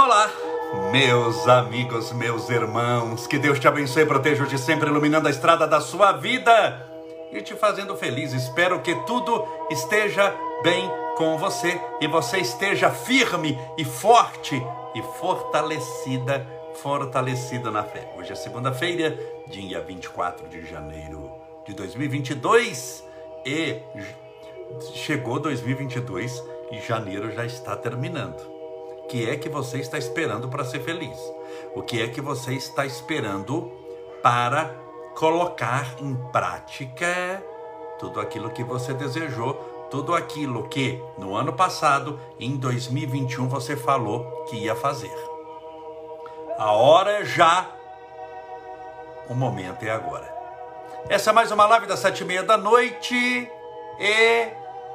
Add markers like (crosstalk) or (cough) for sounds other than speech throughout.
Olá, meus amigos, meus irmãos, que Deus te abençoe e proteja-te sempre iluminando a estrada da sua vida e te fazendo feliz. Espero que tudo esteja bem com você e você esteja firme e forte e fortalecida, fortalecida na fé. Hoje é segunda-feira, dia 24 de janeiro de 2022 e chegou 2022 e janeiro já está terminando que é que você está esperando para ser feliz? O que é que você está esperando para colocar em prática tudo aquilo que você desejou, tudo aquilo que no ano passado, em 2021, você falou que ia fazer? A hora é já, o momento é agora. Essa é mais uma live das sete e meia da noite e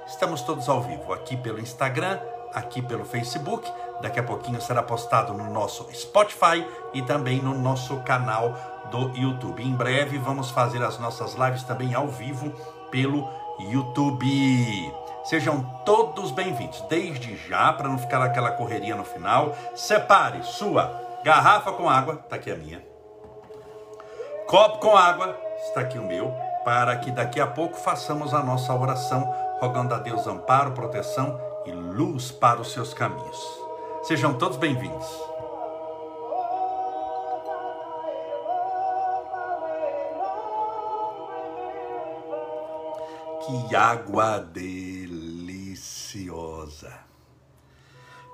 estamos todos ao vivo aqui pelo Instagram, aqui pelo Facebook Daqui a pouquinho será postado no nosso Spotify e também no nosso canal do YouTube. Em breve vamos fazer as nossas lives também ao vivo pelo YouTube. Sejam todos bem-vindos. Desde já, para não ficar aquela correria no final, separe sua garrafa com água, está aqui a minha. Copo com água, está aqui o meu, para que daqui a pouco façamos a nossa oração, rogando a Deus amparo, proteção e luz para os seus caminhos. Sejam todos bem-vindos. Que água deliciosa.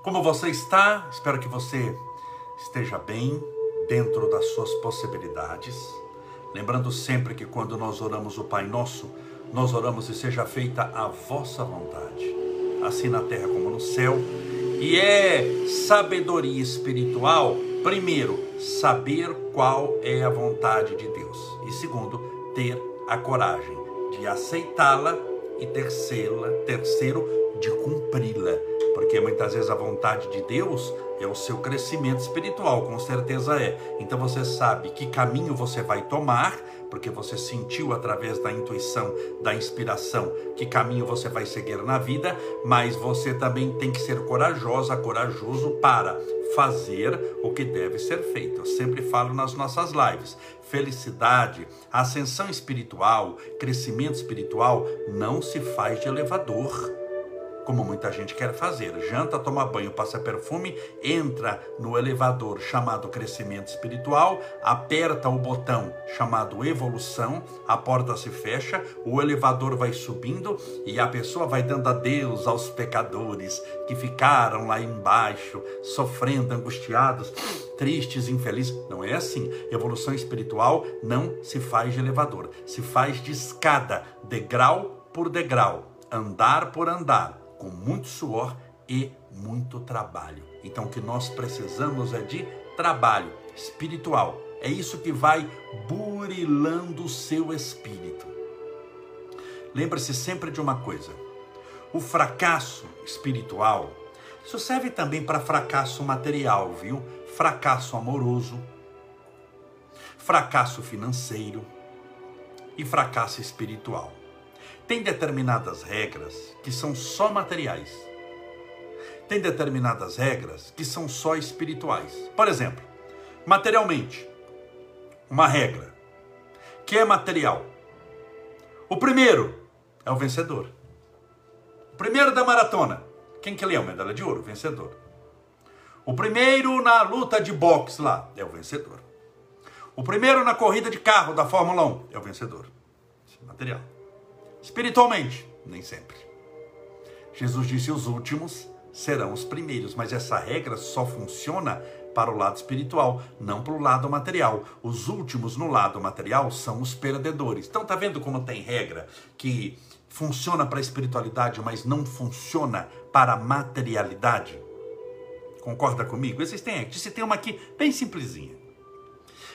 Como você está? Espero que você esteja bem dentro das suas possibilidades. Lembrando sempre que quando nós oramos o Pai Nosso, nós oramos e seja feita a vossa vontade, assim na terra como no céu. E é sabedoria espiritual, primeiro, saber qual é a vontade de Deus. E segundo, ter a coragem de aceitá-la e terceira, terceiro, de cumpri-la. Porque muitas vezes a vontade de Deus é o seu crescimento espiritual, com certeza é. Então você sabe que caminho você vai tomar porque você sentiu através da intuição, da inspiração, que caminho você vai seguir na vida, mas você também tem que ser corajosa, corajoso para fazer o que deve ser feito. Eu sempre falo nas nossas lives: felicidade, ascensão espiritual, crescimento espiritual não se faz de elevador como muita gente quer fazer. Janta, toma banho, passa perfume, entra no elevador chamado crescimento espiritual, aperta o botão chamado evolução, a porta se fecha, o elevador vai subindo e a pessoa vai dando adeus aos pecadores que ficaram lá embaixo, sofrendo, angustiados, tristes, infelizes. Não é assim. Evolução espiritual não se faz de elevador, se faz de escada, degrau por degrau, andar por andar com muito suor e muito trabalho. Então, o que nós precisamos é de trabalho espiritual. É isso que vai burilando o seu espírito. Lembre-se sempre de uma coisa: o fracasso espiritual, isso serve também para fracasso material, viu? Fracasso amoroso, fracasso financeiro e fracasso espiritual. Tem determinadas regras que são só materiais. Tem determinadas regras que são só espirituais. Por exemplo, materialmente, uma regra que é material. O primeiro é o vencedor. O primeiro da maratona. Quem que lê a medalha de ouro? Vencedor. O primeiro na luta de boxe lá é o vencedor. O primeiro na corrida de carro da Fórmula 1 é o vencedor. Material. Espiritualmente, nem sempre. Jesus disse: os últimos serão os primeiros, mas essa regra só funciona para o lado espiritual, não para o lado material. Os últimos no lado material são os perdedores. Então tá vendo como tem regra que funciona para a espiritualidade, mas não funciona para a materialidade? Concorda comigo? Existem, disse tem uma aqui bem simplesinha.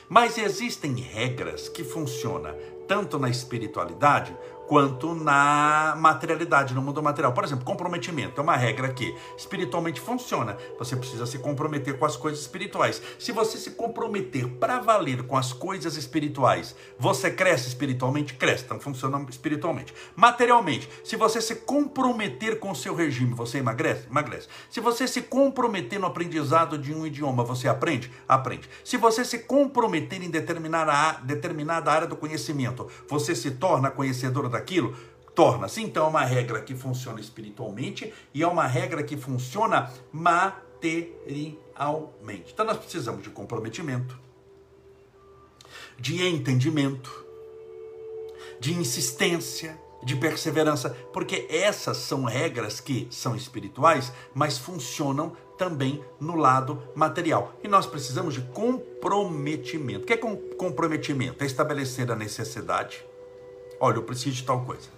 Mas existem regras que funcionam tanto na espiritualidade quanto na materialidade, no mundo material. Por exemplo, comprometimento é uma regra que espiritualmente funciona. Você precisa se comprometer com as coisas espirituais. Se você se comprometer para valer com as coisas espirituais, você cresce espiritualmente? Cresce, então funciona espiritualmente. Materialmente, se você se comprometer com o seu regime, você emagrece? Emagrece. Se você se comprometer no aprendizado de um idioma, você aprende? Aprende. Se você se comprometer em determinada, determinada área do conhecimento, você se torna conhecedor daquilo, torna-se então uma regra que funciona espiritualmente e é uma regra que funciona materialmente. Então nós precisamos de comprometimento, de entendimento, de insistência, de perseverança, porque essas são regras que são espirituais, mas funcionam também no lado material. E nós precisamos de comprometimento. O que é comprometimento? É estabelecer a necessidade Olha, eu preciso de tal coisa.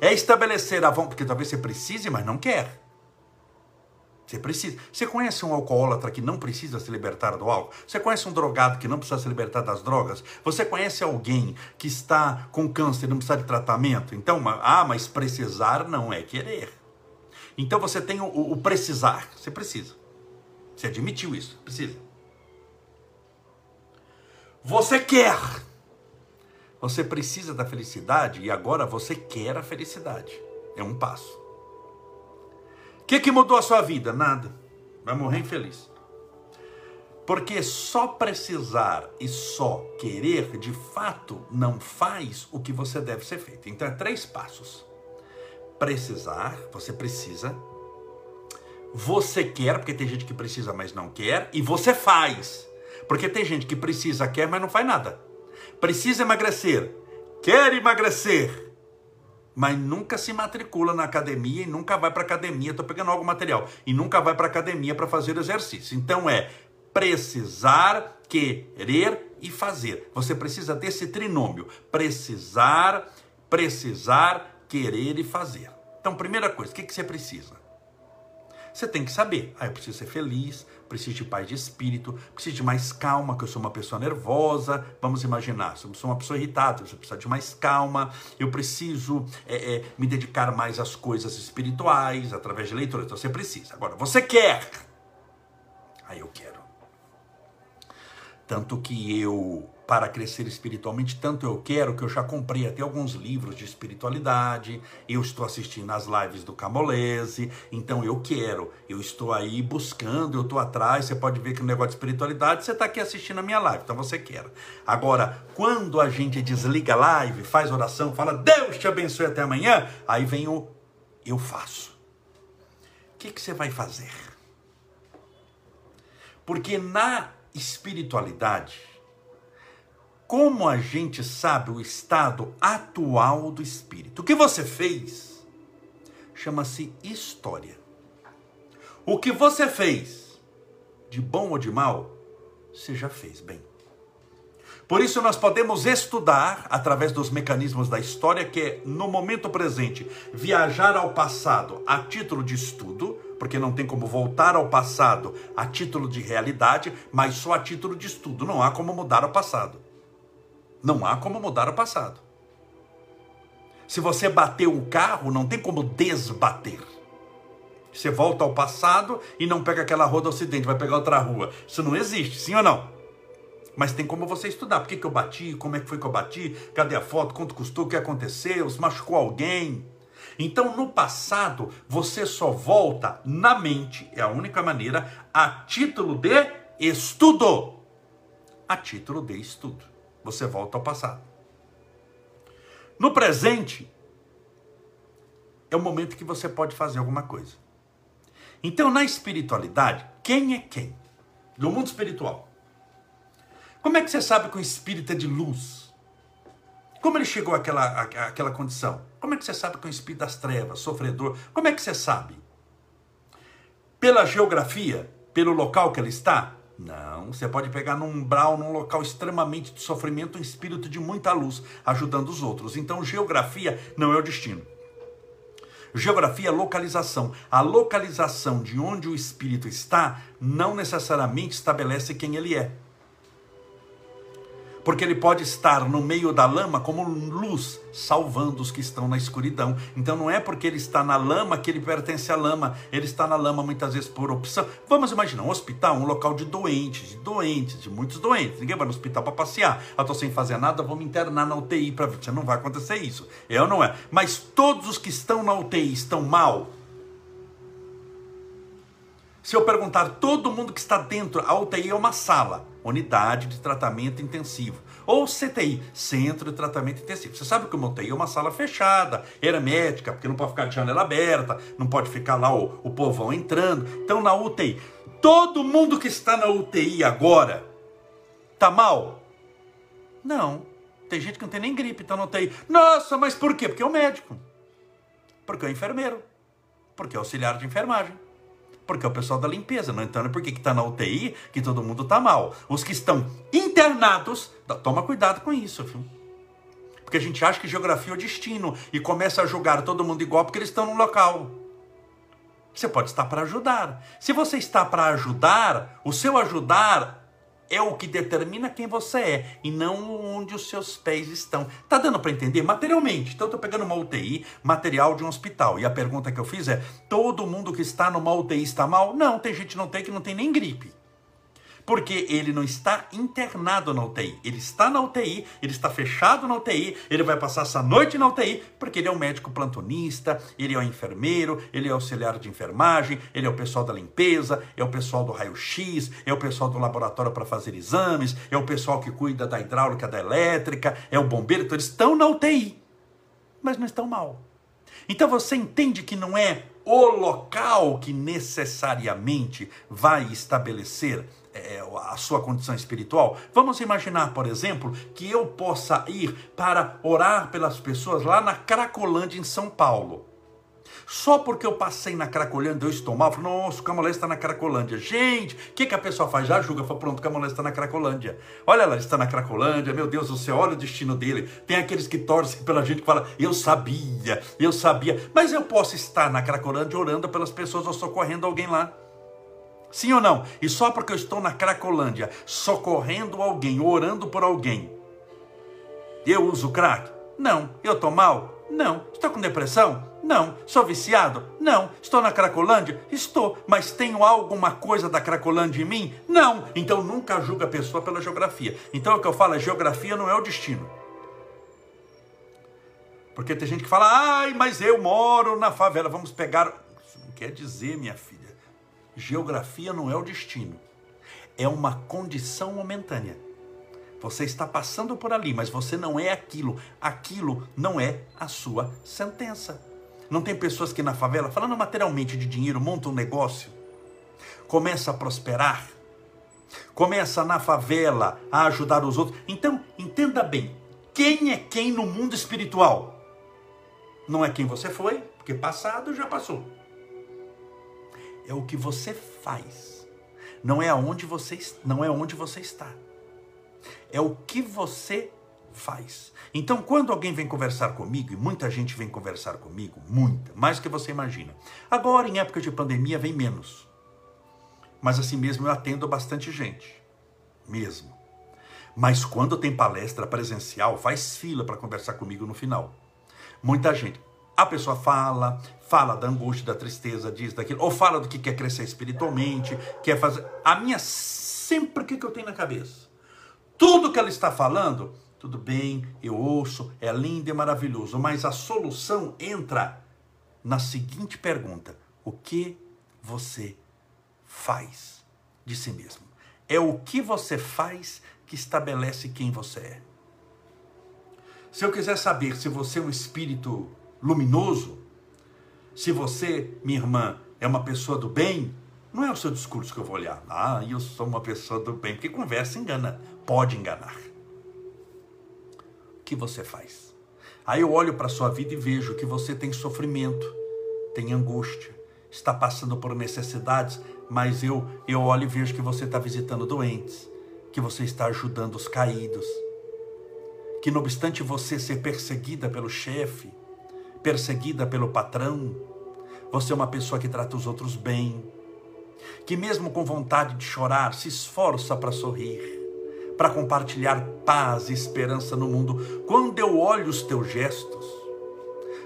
É estabelecer a vontade, porque talvez você precise, mas não quer. Você precisa. Você conhece um alcoólatra que não precisa se libertar do álcool? Você conhece um drogado que não precisa se libertar das drogas? Você conhece alguém que está com câncer e não precisa de tratamento? Então, ah, mas precisar não é querer. Então você tem o, o precisar. Você precisa. Você admitiu isso. Precisa. Você quer. Você precisa da felicidade e agora você quer a felicidade. É um passo. O que, que mudou a sua vida? Nada. Vai morrer infeliz. Porque só precisar e só querer, de fato, não faz o que você deve ser feito. Então, é três passos: precisar, você precisa. Você quer, porque tem gente que precisa, mas não quer. E você faz, porque tem gente que precisa, quer, mas não faz nada precisa emagrecer, quer emagrecer, mas nunca se matricula na academia e nunca vai para academia, estou pegando algo material, e nunca vai para academia para fazer exercício. Então é precisar, querer e fazer. Você precisa desse trinômio: precisar, precisar, querer e fazer. Então, primeira coisa, o que, que você precisa? Você tem que saber. Ah, eu preciso ser feliz, preciso de paz de espírito, preciso de mais calma, que eu sou uma pessoa nervosa. Vamos imaginar, se eu sou uma pessoa irritada, você precisa de mais calma. Eu preciso é, é, me dedicar mais às coisas espirituais, através de leitura. Então você precisa. Agora, você quer. Aí eu quero. Tanto que eu para crescer espiritualmente, tanto eu quero que eu já comprei até alguns livros de espiritualidade, eu estou assistindo as lives do Camolese, então eu quero, eu estou aí buscando, eu estou atrás, você pode ver que no negócio de espiritualidade, você está aqui assistindo a minha live, então você quer. Agora, quando a gente desliga a live, faz oração, fala, Deus te abençoe até amanhã, aí vem o eu faço. O que, que você vai fazer? Porque na espiritualidade, como a gente sabe o estado atual do espírito? O que você fez chama-se história. O que você fez, de bom ou de mal, você já fez bem. Por isso, nós podemos estudar, através dos mecanismos da história, que é, no momento presente, viajar ao passado a título de estudo, porque não tem como voltar ao passado a título de realidade, mas só a título de estudo. Não há como mudar o passado. Não há como mudar o passado. Se você bateu o carro, não tem como desbater. Você volta ao passado e não pega aquela rua do ocidente, vai pegar outra rua. Isso não existe, sim ou não? Mas tem como você estudar. Por que, que eu bati? Como é que foi que eu bati? Cadê a foto? Quanto custou? O que aconteceu? Se machucou alguém? Então, no passado, você só volta na mente, é a única maneira, a título de estudo. A título de estudo você volta ao passado. No presente, é o momento que você pode fazer alguma coisa. Então, na espiritualidade, quem é quem? No mundo espiritual. Como é que você sabe que o espírito é de luz? Como ele chegou àquela, àquela condição? Como é que você sabe que é um espírito das trevas, sofredor? Como é que você sabe? Pela geografia? Pelo local que ele está? Não, você pode pegar num umbral, num local extremamente de sofrimento, um espírito de muita luz, ajudando os outros. Então, geografia não é o destino. Geografia é localização. A localização de onde o espírito está não necessariamente estabelece quem ele é. Porque ele pode estar no meio da lama como luz, salvando os que estão na escuridão. Então não é porque ele está na lama que ele pertence à lama, ele está na lama muitas vezes por opção. Vamos imaginar um hospital, um local de doentes, de doentes, de muitos doentes. Ninguém vai no hospital para passear. Eu estou sem fazer nada, vou me internar na UTI para ver. Não vai acontecer isso. É ou não é? Mas todos os que estão na UTI estão mal. Se eu perguntar todo mundo que está dentro, a UTI é uma sala unidade de tratamento intensivo. Ou CTI, Centro de Tratamento Intensivo. Você sabe que uma UTI é uma sala fechada, hermética, porque não pode ficar de janela aberta, não pode ficar lá o, o povão entrando. Então, na UTI, todo mundo que está na UTI agora, tá mal? Não. Tem gente que não tem nem gripe, está na UTI. Nossa, mas por quê? Porque é o médico. Porque é o enfermeiro. Porque é auxiliar de enfermagem porque é o pessoal da limpeza, não entendo por que está na UTI que todo mundo está mal. Os que estão internados, toma cuidado com isso, viu? Porque a gente acha que geografia é o destino e começa a julgar todo mundo igual porque eles estão no local. Você pode estar para ajudar. Se você está para ajudar, o seu ajudar é o que determina quem você é e não onde os seus pés estão. Tá dando para entender materialmente? Então eu tô pegando uma UTI, material de um hospital. E a pergunta que eu fiz é: todo mundo que está numa UTI está mal? Não, tem gente não tem que não tem nem gripe. Porque ele não está internado na UTI. Ele está na UTI, ele está fechado na UTI, ele vai passar essa noite na UTI, porque ele é um médico plantonista, ele é um enfermeiro, ele é auxiliar de enfermagem, ele é o pessoal da limpeza, é o pessoal do raio-x, é o pessoal do laboratório para fazer exames, é o pessoal que cuida da hidráulica, da elétrica, é o bombeiro, então eles estão na UTI, mas não estão mal. Então você entende que não é o local que necessariamente vai estabelecer é, a sua condição espiritual. Vamos imaginar, por exemplo, que eu possa ir para orar pelas pessoas lá na Cracolândia, em São Paulo. Só porque eu passei na Cracolândia, eu estou mal, falo, nossa, o Camolés está na Cracolândia. Gente, o que, que a pessoa faz? Já julga, fala, pronto, o Camolés está na Cracolândia. Olha lá, ele está na Cracolândia, meu Deus do céu, olha o destino dele. Tem aqueles que torcem pela gente que fala, eu sabia, eu sabia. Mas eu posso estar na Cracolândia orando pelas pessoas ou socorrendo alguém lá. Sim ou não? E só porque eu estou na Cracolândia, socorrendo alguém, orando por alguém, eu uso crack? Não. Eu estou mal? Não. Estou com depressão? Não. Sou viciado? Não. Estou na Cracolândia? Estou. Mas tenho alguma coisa da Cracolândia em mim? Não. Então nunca julga a pessoa pela geografia. Então o que eu falo é: geografia não é o destino. Porque tem gente que fala, ai, mas eu moro na favela. Vamos pegar. Isso não quer dizer, minha filha Geografia não é o destino, é uma condição momentânea. Você está passando por ali, mas você não é aquilo. Aquilo não é a sua sentença. Não tem pessoas que na favela, falando materialmente de dinheiro, montam um negócio, começa a prosperar, começa na favela a ajudar os outros. Então, entenda bem, quem é quem no mundo espiritual? Não é quem você foi, porque passado já passou é o que você faz. Não é aonde você não é onde você está. É o que você faz. Então, quando alguém vem conversar comigo, e muita gente vem conversar comigo, muita, mais que você imagina. Agora, em época de pandemia, vem menos. Mas assim mesmo eu atendo bastante gente. Mesmo. Mas quando tem palestra presencial, faz fila para conversar comigo no final. Muita gente. A pessoa fala, fala da angústia, da tristeza, diz daquilo, ou fala do que quer crescer espiritualmente, quer fazer. A minha sempre o que eu tenho na cabeça? Tudo que ela está falando, tudo bem, eu ouço, é lindo e maravilhoso, mas a solução entra na seguinte pergunta: o que você faz de si mesmo? É o que você faz que estabelece quem você é. Se eu quiser saber se você é um espírito luminoso, se você, minha irmã, é uma pessoa do bem, não é o seu discurso que eu vou olhar. Ah, eu sou uma pessoa do bem, porque conversa engana, pode enganar. O que você faz? Aí eu olho para a sua vida e vejo que você tem sofrimento, tem angústia, está passando por necessidades, mas eu, eu olho e vejo que você está visitando doentes, que você está ajudando os caídos, que não obstante você ser perseguida pelo chefe, perseguida pelo patrão, você é uma pessoa que trata os outros bem, que mesmo com vontade de chorar, se esforça para sorrir, para compartilhar paz e esperança no mundo. Quando eu olho os teus gestos,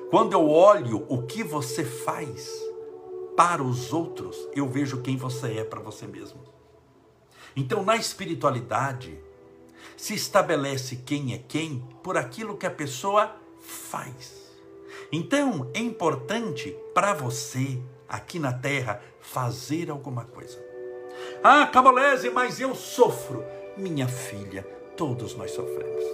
quando eu olho o que você faz para os outros, eu vejo quem você é para você mesmo. Então, na espiritualidade, se estabelece quem é quem por aquilo que a pessoa faz. Então, é importante para você, aqui na terra, fazer alguma coisa. Ah, Cabolese, mas eu sofro. Minha filha, todos nós sofremos.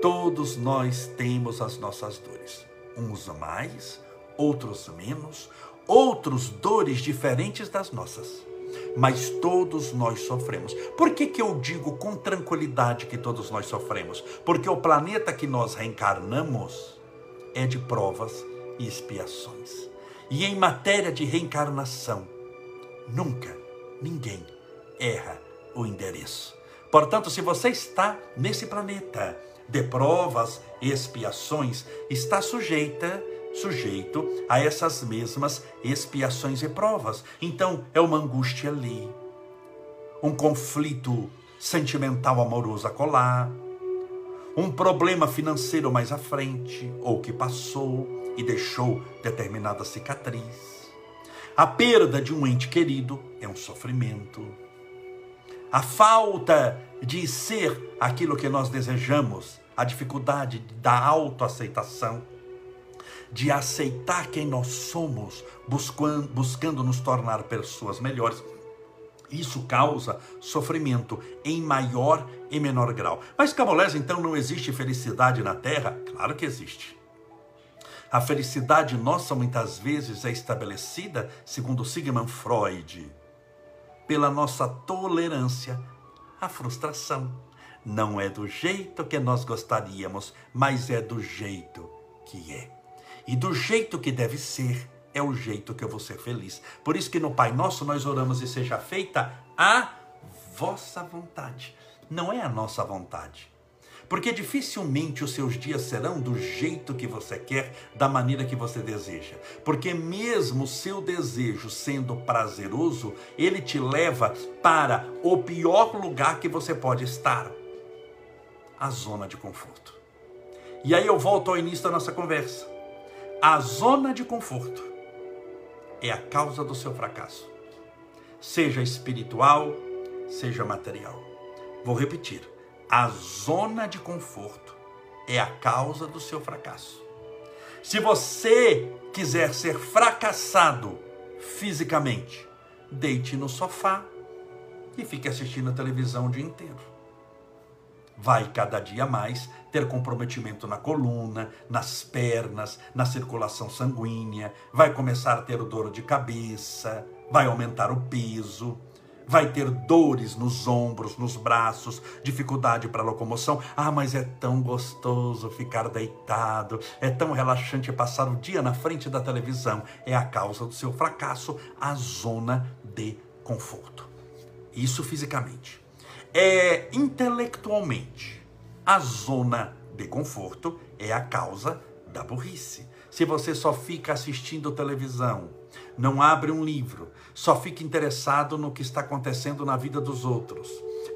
Todos nós temos as nossas dores. Uns mais, outros menos, outros dores diferentes das nossas mas todos nós sofremos. Por que, que eu digo com tranquilidade que todos nós sofremos? Porque o planeta que nós reencarnamos é de provas e expiações. E em matéria de reencarnação, nunca ninguém erra o endereço. Portanto, se você está nesse planeta de provas e expiações, está sujeita sujeito a essas mesmas expiações e provas. Então, é uma angústia ali, um conflito sentimental amoroso a colar, um problema financeiro mais à frente, ou que passou e deixou determinada cicatriz. A perda de um ente querido é um sofrimento. A falta de ser aquilo que nós desejamos, a dificuldade da autoaceitação de aceitar quem nós somos, buscando, buscando nos tornar pessoas melhores. Isso causa sofrimento em maior e menor grau. Mas, Camolés, então não existe felicidade na Terra? Claro que existe. A felicidade nossa muitas vezes é estabelecida, segundo Sigmund Freud, pela nossa tolerância à frustração. Não é do jeito que nós gostaríamos, mas é do jeito que é. E do jeito que deve ser, é o jeito que eu vou ser feliz. Por isso que no Pai Nosso nós oramos e seja feita a vossa vontade. Não é a nossa vontade. Porque dificilmente os seus dias serão do jeito que você quer, da maneira que você deseja. Porque mesmo o seu desejo sendo prazeroso, ele te leva para o pior lugar que você pode estar a zona de conforto. E aí eu volto ao início da nossa conversa. A zona de conforto é a causa do seu fracasso, seja espiritual, seja material. Vou repetir: a zona de conforto é a causa do seu fracasso. Se você quiser ser fracassado fisicamente, deite no sofá e fique assistindo a televisão o dia inteiro vai cada dia mais ter comprometimento na coluna, nas pernas, na circulação sanguínea, vai começar a ter dor de cabeça, vai aumentar o peso, vai ter dores nos ombros, nos braços, dificuldade para locomoção. Ah, mas é tão gostoso ficar deitado, é tão relaxante passar o dia na frente da televisão. É a causa do seu fracasso, a zona de conforto. Isso fisicamente é intelectualmente a zona de conforto é a causa da burrice. Se você só fica assistindo televisão, não abre um livro, só fica interessado no que está acontecendo na vida dos outros,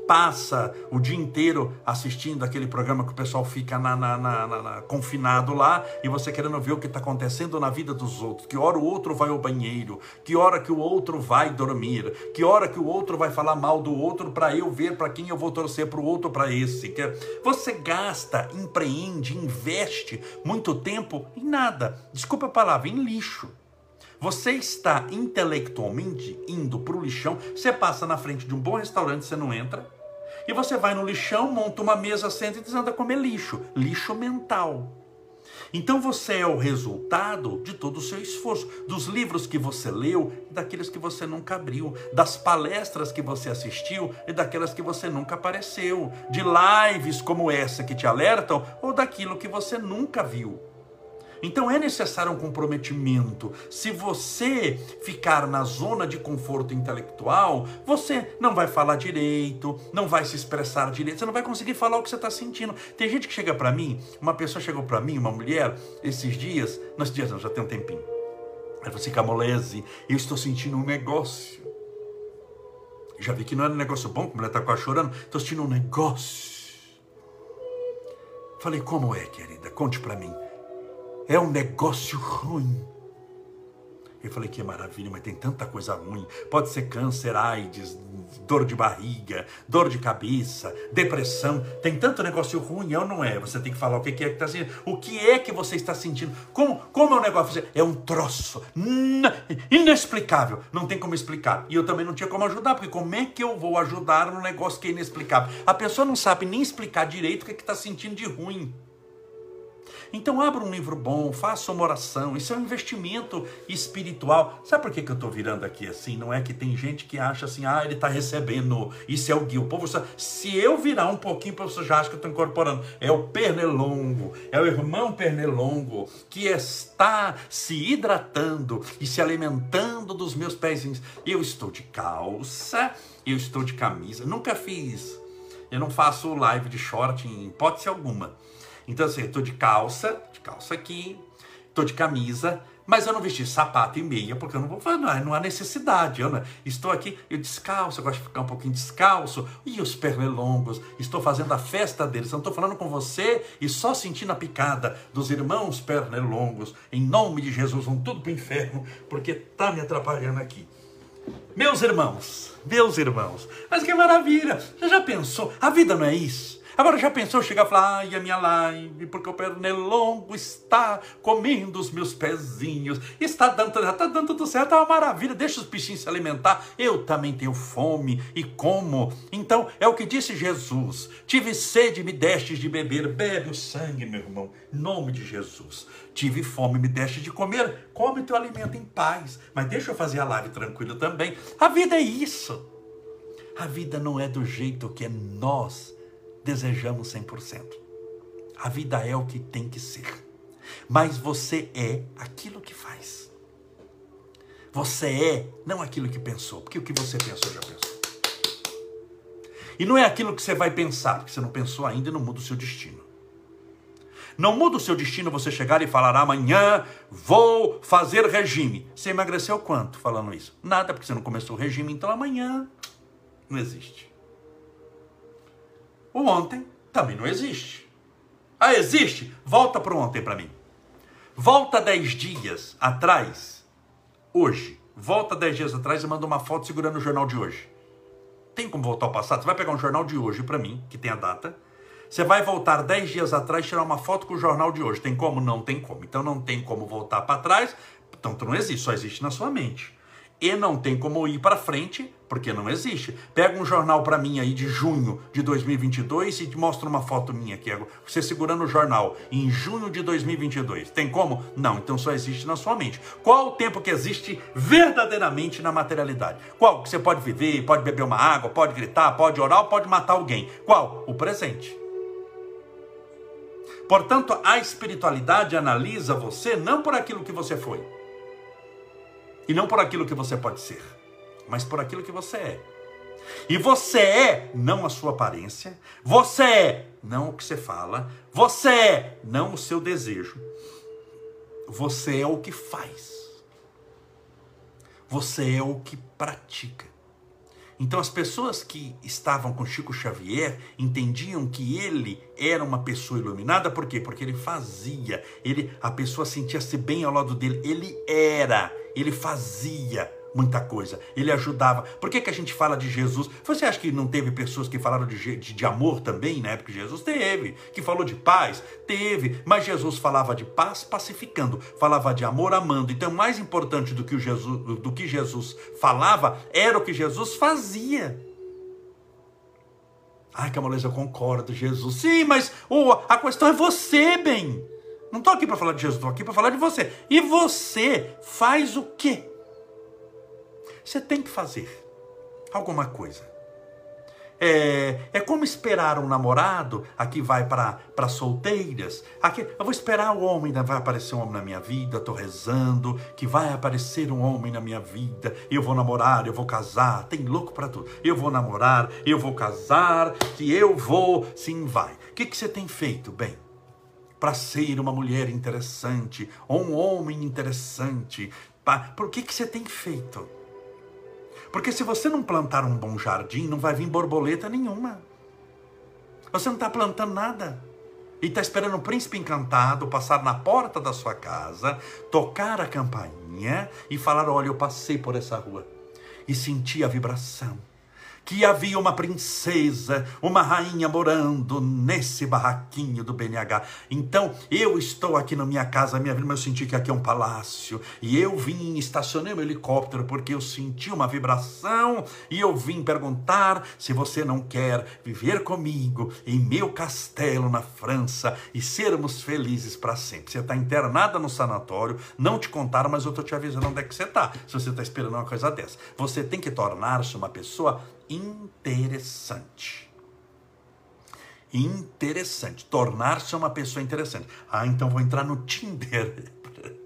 passa o dia inteiro assistindo aquele programa que o pessoal fica na, na, na, confinado lá e você querendo ver o que está acontecendo na vida dos outros. Que hora o outro vai ao banheiro, que hora que o outro vai dormir, que hora que o outro vai falar mal do outro para eu ver para quem eu vou torcer para o outro, para esse. Que você gasta, empreende, investe muito tempo em nada. Desculpa a palavra, em lixo. Você está intelectualmente indo para o lixão. Você passa na frente de um bom restaurante, você não entra e você vai no lixão, monta uma mesa, senta e diz, anda comer lixo. Lixo mental. Então você é o resultado de todo o seu esforço, dos livros que você leu daqueles que você nunca abriu, das palestras que você assistiu e daquelas que você nunca apareceu, de lives como essa que te alertam ou daquilo que você nunca viu. Então é necessário um comprometimento. Se você ficar na zona de conforto intelectual, você não vai falar direito, não vai se expressar direito, você não vai conseguir falar o que você está sentindo. Tem gente que chega para mim, uma pessoa chegou para mim, uma mulher, esses dias, nesses dias não, já tem um tempinho. Ela falou assim, Camolese, eu estou sentindo um negócio. Já vi que não era um negócio bom, como ela está quase chorando. Estou assistindo um negócio. Falei, como é, querida? Conte para mim. É um negócio ruim. Eu falei que maravilha, mas tem tanta coisa ruim. Pode ser câncer, AIDS, dor de barriga, dor de cabeça, depressão. Tem tanto negócio ruim, é ou não é? Você tem que falar o que é que está sentindo. O que é que você está sentindo? Como, como é o negócio? É um troço inexplicável. Não tem como explicar. E eu também não tinha como ajudar, porque como é que eu vou ajudar num negócio que é inexplicável? A pessoa não sabe nem explicar direito o que é está sentindo de ruim. Então abra um livro bom, faça uma oração, isso é um investimento espiritual. Sabe por que, que eu estou virando aqui assim? Não é que tem gente que acha assim, ah, ele está recebendo, isso é o guia. O povo, se eu virar um pouquinho, você já acha que eu estou incorporando. É o pernilongo, é o irmão pernilongo que está se hidratando e se alimentando dos meus pezinhos. Eu estou de calça, eu estou de camisa, nunca fiz. Eu não faço live de short em hipótese alguma. Então, assim, eu tô de calça, de calça aqui, tô de camisa, mas eu não vesti sapato e meia, porque eu não vou fazer, não, há necessidade. Eu não, estou aqui, eu descalço, eu gosto de ficar um pouquinho descalço. E os pernilongos, estou fazendo a festa deles. Eu não estou falando com você e só sentindo a picada dos irmãos pernilongos. Em nome de Jesus, vão tudo para o inferno, porque tá me atrapalhando aqui. Meus irmãos, meus irmãos, mas que maravilha! Você já pensou? A vida não é isso? Agora já pensou chegar e falar, ai, a minha live, porque o pernilongo está comendo os meus pezinhos, está dando, está dando tudo certo, é uma maravilha, deixa os bichinhos se alimentar, eu também tenho fome e como. Então, é o que disse Jesus, tive sede, me destes de beber, bebe o sangue, meu irmão, em nome de Jesus. Tive fome, me deste de comer, come teu alimento em paz, mas deixa eu fazer a live tranquilo também. A vida é isso. A vida não é do jeito que nós desejamos 100%. A vida é o que tem que ser. Mas você é aquilo que faz. Você é não aquilo que pensou, porque o que você pensou já pensou. E não é aquilo que você vai pensar, porque você não pensou ainda e não muda o seu destino. Não muda o seu destino você chegar e falar amanhã vou fazer regime. Você emagreceu quanto falando isso? Nada, porque você não começou o regime, então amanhã não existe. O ontem também não existe. Ah, existe? Volta para ontem para mim. Volta dez dias atrás, hoje. Volta dez dias atrás e manda uma foto segurando o jornal de hoje. Tem como voltar ao passado? Você vai pegar um jornal de hoje para mim, que tem a data. Você vai voltar dez dias atrás e tirar uma foto com o jornal de hoje. Tem como? Não tem como. Então não tem como voltar para trás. Então não existe, só existe na sua mente e não tem como ir para frente, porque não existe. Pega um jornal para mim aí de junho de 2022 e te mostra uma foto minha aqui, você segurando o jornal em junho de 2022. Tem como? Não, então só existe na sua mente. Qual o tempo que existe verdadeiramente na materialidade? Qual que você pode viver, pode beber uma água, pode gritar, pode orar, pode matar alguém? Qual? O presente. Portanto, a espiritualidade analisa você não por aquilo que você foi e não por aquilo que você pode ser, mas por aquilo que você é. E você é não a sua aparência, você é não o que você fala, você é não o seu desejo, você é o que faz, você é o que pratica. Então as pessoas que estavam com Chico Xavier entendiam que ele era uma pessoa iluminada, por quê? Porque ele fazia, ele a pessoa sentia-se bem ao lado dele, ele era, ele fazia muita coisa, ele ajudava. Por que, que a gente fala de Jesus? Você acha que não teve pessoas que falaram de, de, de, amor também na época de Jesus? Teve. Que falou de paz? Teve. Mas Jesus falava de paz pacificando, falava de amor amando. Então, mais importante do que, o Jesus, do que Jesus falava era o que Jesus fazia. Ai, Camolês, eu concordo, Jesus. Sim, mas oh, a questão é você, bem. Não estou aqui para falar de Jesus, estou aqui para falar de você. E você faz o quê? Você tem que fazer alguma coisa. É, é como esperar um namorado, aqui vai para solteiras. Aqui, eu vou esperar o homem, vai aparecer um homem na minha vida, estou rezando, que vai aparecer um homem na minha vida, eu vou namorar, eu vou casar, tem louco para tudo. Eu vou namorar, eu vou casar, que eu vou, sim, vai. O que, que você tem feito? Bem, para ser uma mulher interessante, ou um homem interessante, por que, que você tem feito? Porque se você não plantar um bom jardim, não vai vir borboleta nenhuma. Você não está plantando nada. E está esperando o príncipe encantado passar na porta da sua casa, tocar a campainha e falar: Olha, eu passei por essa rua e senti a vibração que havia uma princesa, uma rainha morando nesse barraquinho do BNH. Então, eu estou aqui na minha casa, minha vida, mas eu senti que aqui é um palácio. E eu vim, estacionei meu helicóptero porque eu senti uma vibração e eu vim perguntar se você não quer viver comigo em meu castelo na França e sermos felizes para sempre. Você está internada no sanatório, não te contaram, mas eu estou te avisando onde é que você está. Se você está esperando uma coisa dessa, você tem que tornar-se uma pessoa interessante. Interessante. Tornar-se uma pessoa interessante. Ah, então vou entrar no Tinder. (laughs)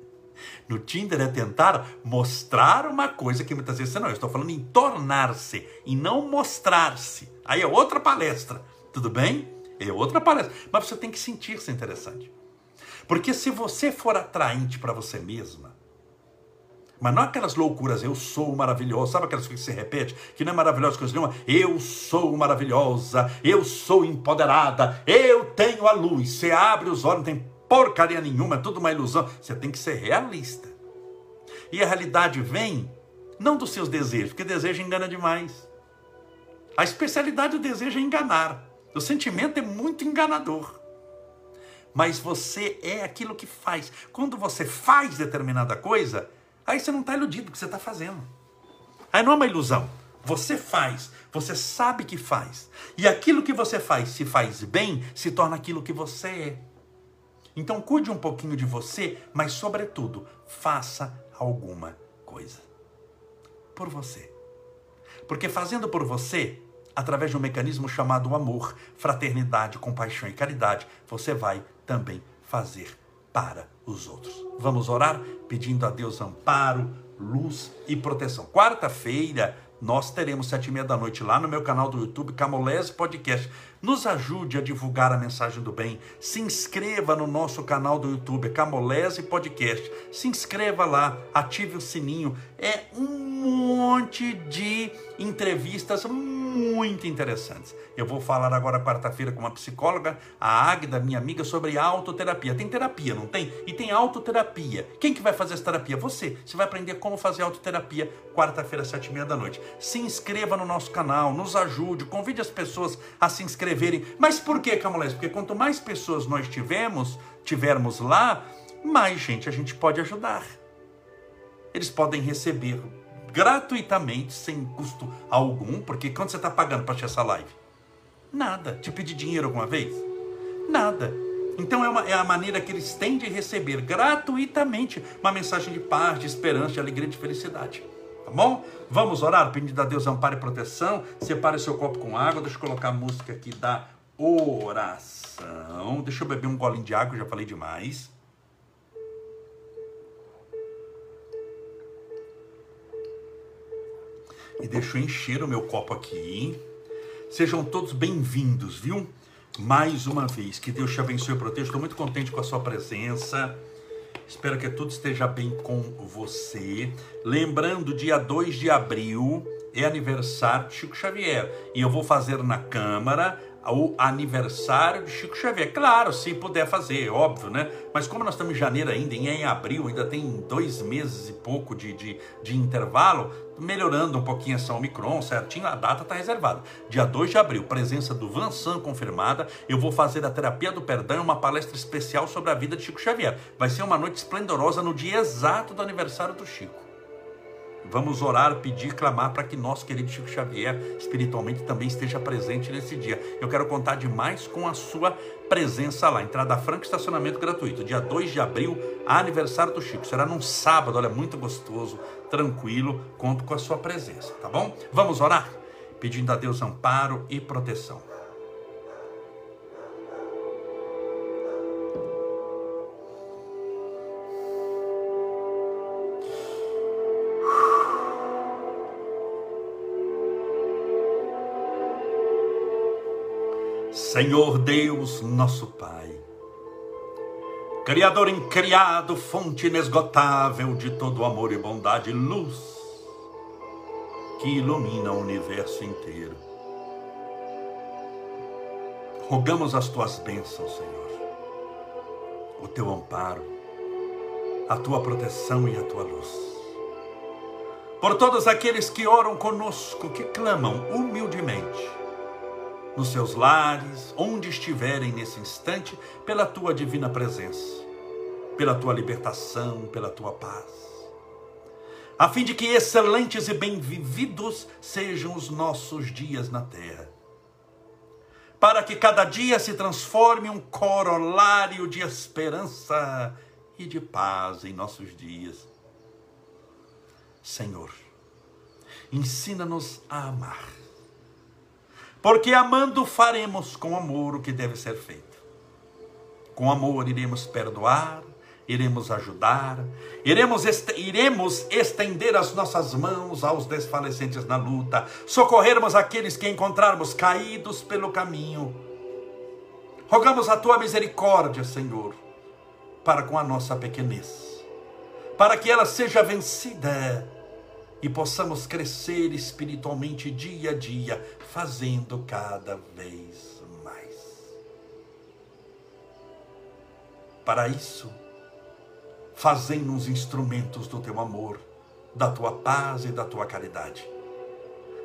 No Tinder é tentar mostrar uma coisa que muitas vezes não. Eu estou falando em tornar-se e não mostrar-se. Aí é outra palestra. Tudo bem? É outra palestra. Mas você tem que sentir-se interessante. Porque se você for atraente para você mesma, mas não aquelas loucuras, eu sou maravilhosa, sabe aquelas coisas que se repete? Que não é maravilhosa coisa nenhuma. Eu sou maravilhosa, eu sou empoderada, eu tenho a luz. Você abre os olhos, não tem porcaria nenhuma, é tudo uma ilusão. Você tem que ser realista. E a realidade vem não dos seus desejos, porque desejo engana demais. A especialidade do desejo é enganar. O sentimento é muito enganador. Mas você é aquilo que faz. Quando você faz determinada coisa, Aí você não está iludido do que você está fazendo. Aí não é uma ilusão. Você faz, você sabe que faz. E aquilo que você faz, se faz bem, se torna aquilo que você é. Então cuide um pouquinho de você, mas sobretudo, faça alguma coisa. Por você. Porque fazendo por você, através de um mecanismo chamado amor, fraternidade, compaixão e caridade, você vai também fazer para os outros. Vamos orar pedindo a Deus amparo, luz e proteção. Quarta-feira nós teremos sete e meia da noite lá no meu canal do YouTube Camolese Podcast. Nos ajude a divulgar a mensagem do bem. Se inscreva no nosso canal do YouTube Camolese Podcast. Se inscreva lá, ative o sininho. É um monte de entrevistas muito interessantes. Eu vou falar agora quarta-feira com uma psicóloga, a Águida, minha amiga, sobre autoterapia. Tem terapia, não tem? E tem autoterapia. Quem que vai fazer essa terapia? Você. Você vai aprender como fazer autoterapia quarta-feira, sete e meia da noite. Se inscreva no nosso canal, nos ajude, convide as pessoas a se Mas por que, Camolés? Porque quanto mais pessoas nós tivermos, tivermos lá, mais gente a gente pode ajudar. Eles podem receber gratuitamente, sem custo algum, porque quanto você está pagando para assistir essa live? Nada. Te pedir dinheiro alguma vez? Nada. Então é, uma, é a maneira que eles têm de receber gratuitamente uma mensagem de paz, de esperança, de alegria, de felicidade. Tá bom? Vamos orar, pedindo a Deus amparo e proteção. Separe seu copo com água. Deixa eu colocar a música aqui da oração. Deixa eu beber um golinho de água, já falei demais. e deixo encher o meu copo aqui. Sejam todos bem-vindos, viu? Mais uma vez, que Deus te abençoe e proteja. Estou muito contente com a sua presença. Espero que tudo esteja bem com você. Lembrando, dia 2 de abril é aniversário de Chico Xavier. E eu vou fazer na Câmara o aniversário de Chico Xavier. Claro, se puder fazer, óbvio, né? Mas como nós estamos em janeiro ainda, em abril, ainda tem dois meses e pouco de, de, de intervalo, melhorando um pouquinho essa Omicron, certinho, a data está reservada. Dia 2 de abril, presença do Vansan confirmada. Eu vou fazer a terapia do perdão, uma palestra especial sobre a vida de Chico Xavier. Vai ser uma noite esplendorosa no dia exato do aniversário do Chico. Vamos orar, pedir, clamar para que nosso querido Chico Xavier espiritualmente também esteja presente nesse dia. Eu quero contar demais com a sua presença lá. Entrada franca, estacionamento gratuito. Dia 2 de abril, aniversário do Chico. Será num sábado, olha, muito gostoso, tranquilo. Conto com a sua presença, tá bom? Vamos orar? Pedindo a Deus amparo e proteção. Senhor Deus, nosso Pai, Criador incriado, fonte inesgotável de todo amor e bondade luz, que ilumina o universo inteiro. Rogamos as tuas bênçãos, Senhor, o teu amparo, a tua proteção e a tua luz. Por todos aqueles que oram conosco, que clamam humildemente, nos seus lares, onde estiverem nesse instante, pela tua divina presença, pela tua libertação, pela tua paz a fim de que excelentes e bem vividos sejam os nossos dias na terra. Para que cada dia se transforme um corolário de esperança e de paz em nossos dias. Senhor, ensina-nos a amar. Porque amando faremos com amor o que deve ser feito. Com amor iremos perdoar, iremos ajudar, iremos, iremos estender as nossas mãos aos desfalecentes na luta, socorrermos aqueles que encontrarmos caídos pelo caminho. Rogamos a tua misericórdia, Senhor, para com a nossa pequenez, para que ela seja vencida e possamos crescer espiritualmente dia a dia, fazendo cada vez mais. Para isso, fazendo-nos instrumentos do teu amor, da tua paz e da tua caridade.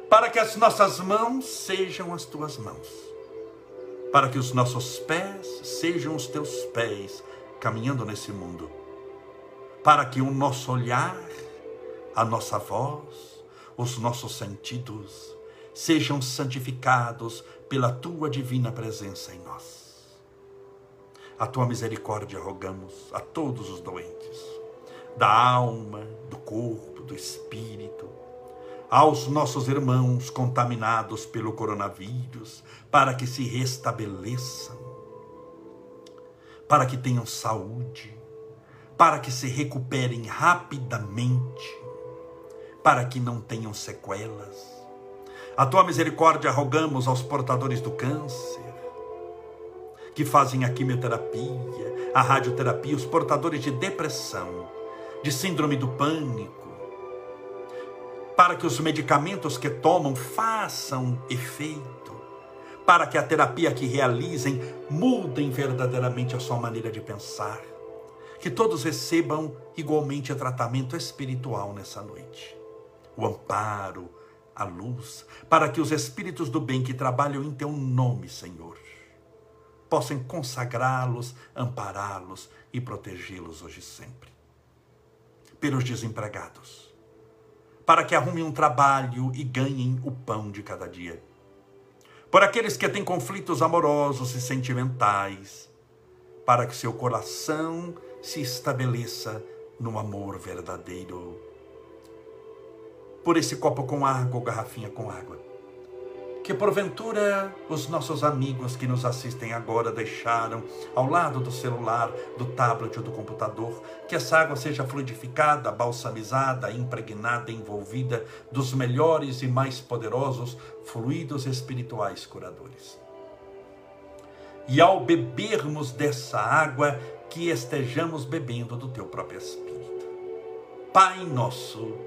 Para que as nossas mãos sejam as tuas mãos, para que os nossos pés sejam os teus pés caminhando nesse mundo, para que o nosso olhar, a nossa voz, os nossos sentidos sejam santificados pela tua divina presença em nós. A tua misericórdia rogamos a todos os doentes, da alma, do corpo, do espírito, aos nossos irmãos contaminados pelo coronavírus, para que se restabeleçam, para que tenham saúde, para que se recuperem rapidamente, para que não tenham sequelas. A tua misericórdia rogamos aos portadores do câncer, que fazem a quimioterapia, a radioterapia, os portadores de depressão, de síndrome do pânico, para que os medicamentos que tomam façam efeito, para que a terapia que realizem mudem verdadeiramente a sua maneira de pensar, que todos recebam igualmente tratamento espiritual nessa noite. O amparo, a luz, para que os espíritos do bem que trabalham em teu nome, Senhor, possam consagrá-los, ampará-los e protegê-los hoje e sempre. Pelos desempregados, para que arrumem um trabalho e ganhem o pão de cada dia. Por aqueles que têm conflitos amorosos e sentimentais, para que seu coração se estabeleça no amor verdadeiro. Por esse copo com água ou garrafinha com água que porventura os nossos amigos que nos assistem agora deixaram ao lado do celular, do tablet ou do computador, que essa água seja fluidificada, balsamizada, impregnada, envolvida dos melhores e mais poderosos fluidos espirituais curadores. E ao bebermos dessa água, que estejamos bebendo do teu próprio Espírito. Pai nosso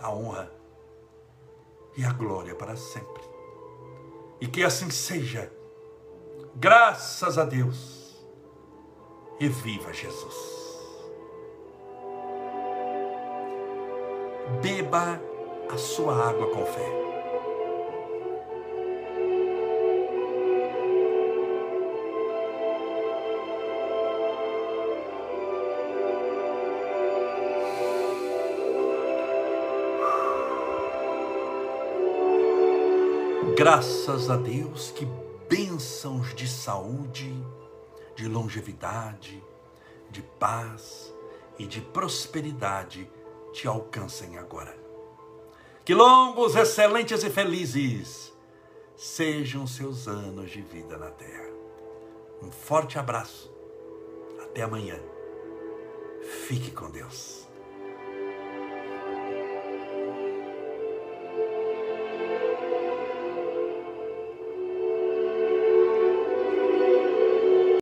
a honra e a glória para sempre. E que assim seja, graças a Deus, e viva Jesus. Beba a sua água com fé. Graças a Deus, que bênçãos de saúde, de longevidade, de paz e de prosperidade te alcancem agora Que longos, excelentes e felizes sejam seus anos de vida na terra. Um forte abraço. Até amanhã. Fique com Deus.